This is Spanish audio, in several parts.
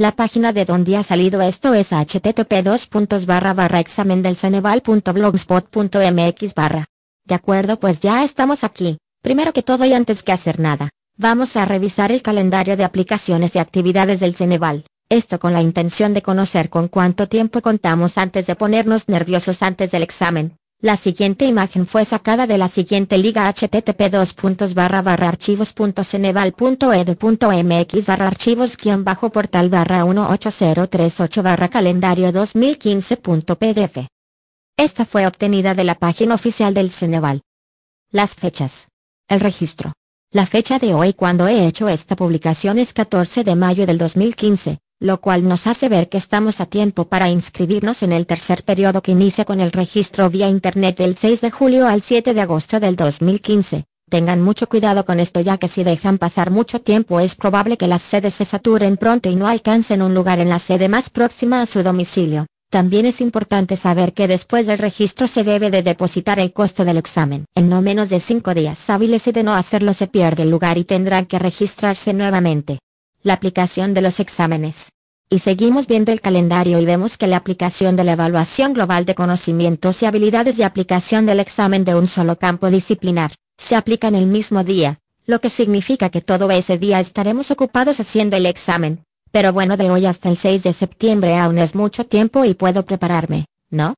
La página de donde ha salido esto es http examen del ceneval.blogspot.mx. De acuerdo, pues ya estamos aquí. Primero que todo y antes que hacer nada, vamos a revisar el calendario de aplicaciones y actividades del Ceneval. Esto con la intención de conocer con cuánto tiempo contamos antes de ponernos nerviosos antes del examen. La siguiente imagen fue sacada de la siguiente liga http barra barra archivos.ceneval.edu.mx barra archivos bajo portal barra 18038 barra calendario 2015.pdf. Esta fue obtenida de la página oficial del Ceneval. Las fechas. El registro. La fecha de hoy cuando he hecho esta publicación es 14 de mayo del 2015 lo cual nos hace ver que estamos a tiempo para inscribirnos en el tercer periodo que inicia con el registro vía Internet del 6 de julio al 7 de agosto del 2015. Tengan mucho cuidado con esto ya que si dejan pasar mucho tiempo es probable que las sedes se saturen pronto y no alcancen un lugar en la sede más próxima a su domicilio. También es importante saber que después del registro se debe de depositar el costo del examen. En no menos de 5 días hábiles y de no hacerlo se pierde el lugar y tendrán que registrarse nuevamente la aplicación de los exámenes. Y seguimos viendo el calendario y vemos que la aplicación de la evaluación global de conocimientos y habilidades de aplicación del examen de un solo campo disciplinar, se aplica en el mismo día, lo que significa que todo ese día estaremos ocupados haciendo el examen. Pero bueno, de hoy hasta el 6 de septiembre aún es mucho tiempo y puedo prepararme, ¿no?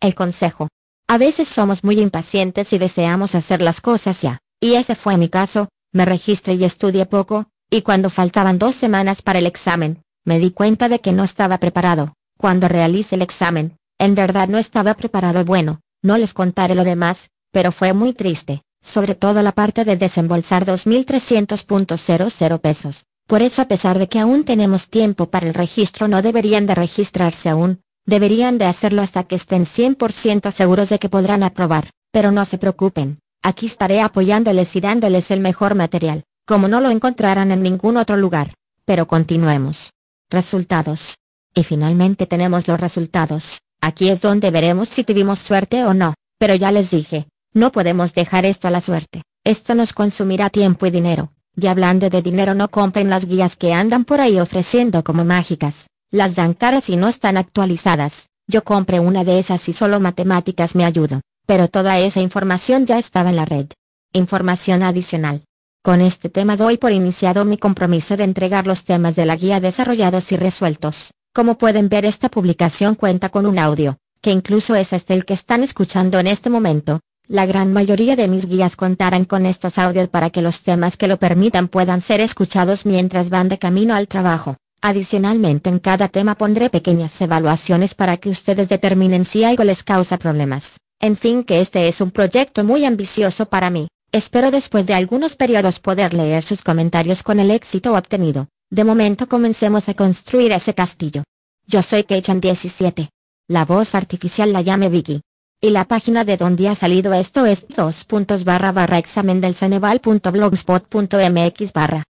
El consejo. A veces somos muy impacientes y deseamos hacer las cosas ya, y ese fue mi caso, me registré y estudié poco, y cuando faltaban dos semanas para el examen, me di cuenta de que no estaba preparado. Cuando realicé el examen, en verdad no estaba preparado bueno, no les contaré lo demás, pero fue muy triste, sobre todo la parte de desembolsar 2.300.00 pesos. Por eso a pesar de que aún tenemos tiempo para el registro no deberían de registrarse aún, deberían de hacerlo hasta que estén 100% seguros de que podrán aprobar, pero no se preocupen, aquí estaré apoyándoles y dándoles el mejor material como no lo encontrarán en ningún otro lugar. Pero continuemos. Resultados. Y finalmente tenemos los resultados. Aquí es donde veremos si tuvimos suerte o no, pero ya les dije, no podemos dejar esto a la suerte. Esto nos consumirá tiempo y dinero. Y hablando de dinero no compren las guías que andan por ahí ofreciendo como mágicas. Las dan caras y no están actualizadas. Yo compré una de esas y solo matemáticas me ayudó. Pero toda esa información ya estaba en la red. Información adicional. Con este tema doy por iniciado mi compromiso de entregar los temas de la guía desarrollados y resueltos. Como pueden ver esta publicación cuenta con un audio, que incluso es este el que están escuchando en este momento. La gran mayoría de mis guías contarán con estos audios para que los temas que lo permitan puedan ser escuchados mientras van de camino al trabajo. Adicionalmente en cada tema pondré pequeñas evaluaciones para que ustedes determinen si algo les causa problemas. En fin que este es un proyecto muy ambicioso para mí. Espero después de algunos periodos poder leer sus comentarios con el éxito obtenido. De momento comencemos a construir ese castillo. Yo soy Keichan17. La voz artificial la llame Vicky. Y la página de donde ha salido esto es 2. barra barra examen del barra.